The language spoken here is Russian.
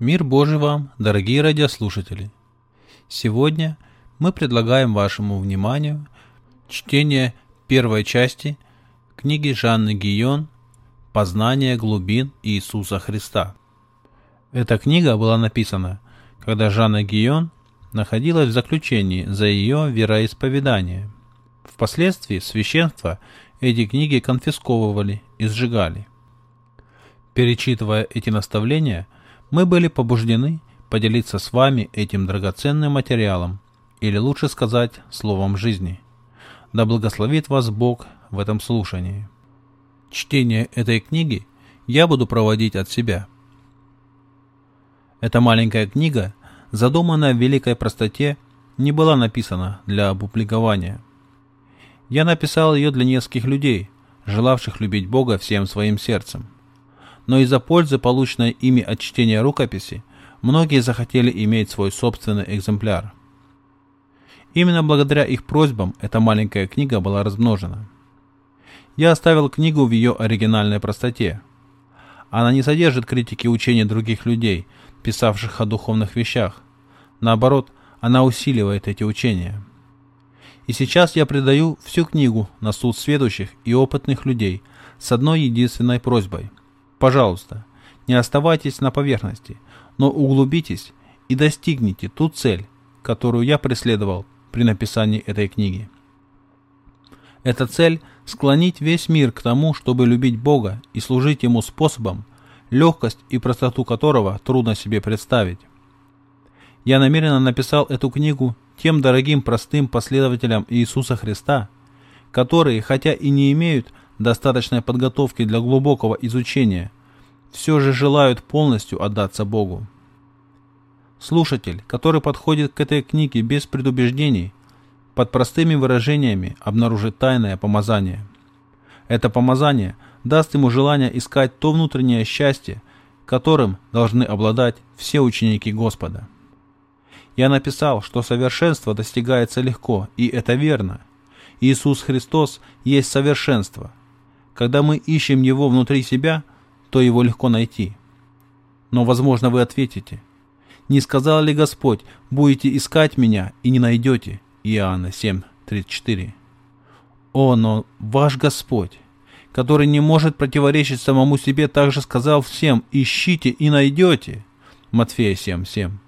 Мир Божий вам, дорогие радиослушатели! Сегодня мы предлагаем вашему вниманию чтение первой части книги Жанны Гион «Познание глубин Иисуса Христа». Эта книга была написана, когда Жанна Гион находилась в заключении за ее вероисповедание. Впоследствии священство эти книги конфисковывали и сжигали. Перечитывая эти наставления, мы были побуждены поделиться с вами этим драгоценным материалом, или лучше сказать, словом жизни. Да благословит вас Бог в этом слушании. Чтение этой книги я буду проводить от себя. Эта маленькая книга, задуманная в великой простоте, не была написана для опубликования. Я написал ее для нескольких людей, желавших любить Бога всем своим сердцем но из-за пользы, полученной ими от чтения рукописи, многие захотели иметь свой собственный экземпляр. Именно благодаря их просьбам эта маленькая книга была размножена. Я оставил книгу в ее оригинальной простоте. Она не содержит критики учений других людей, писавших о духовных вещах. Наоборот, она усиливает эти учения. И сейчас я предаю всю книгу на суд сведущих и опытных людей с одной единственной просьбой – Пожалуйста, не оставайтесь на поверхности, но углубитесь и достигните ту цель, которую я преследовал при написании этой книги. Эта цель – склонить весь мир к тому, чтобы любить Бога и служить Ему способом, легкость и простоту которого трудно себе представить. Я намеренно написал эту книгу тем дорогим простым последователям Иисуса Христа, которые, хотя и не имеют достаточной подготовки для глубокого изучения, все же желают полностью отдаться Богу. Слушатель, который подходит к этой книге без предубеждений, под простыми выражениями обнаружит тайное помазание. Это помазание даст ему желание искать то внутреннее счастье, которым должны обладать все ученики Господа. Я написал, что совершенство достигается легко, и это верно. Иисус Христос есть совершенство – когда мы ищем его внутри себя, то его легко найти. Но, возможно, вы ответите, «Не сказал ли Господь, будете искать меня и не найдете?» Иоанна 7:34. О, но ваш Господь, который не может противоречить самому себе, также сказал всем, «Ищите и найдете» Матфея 7:7.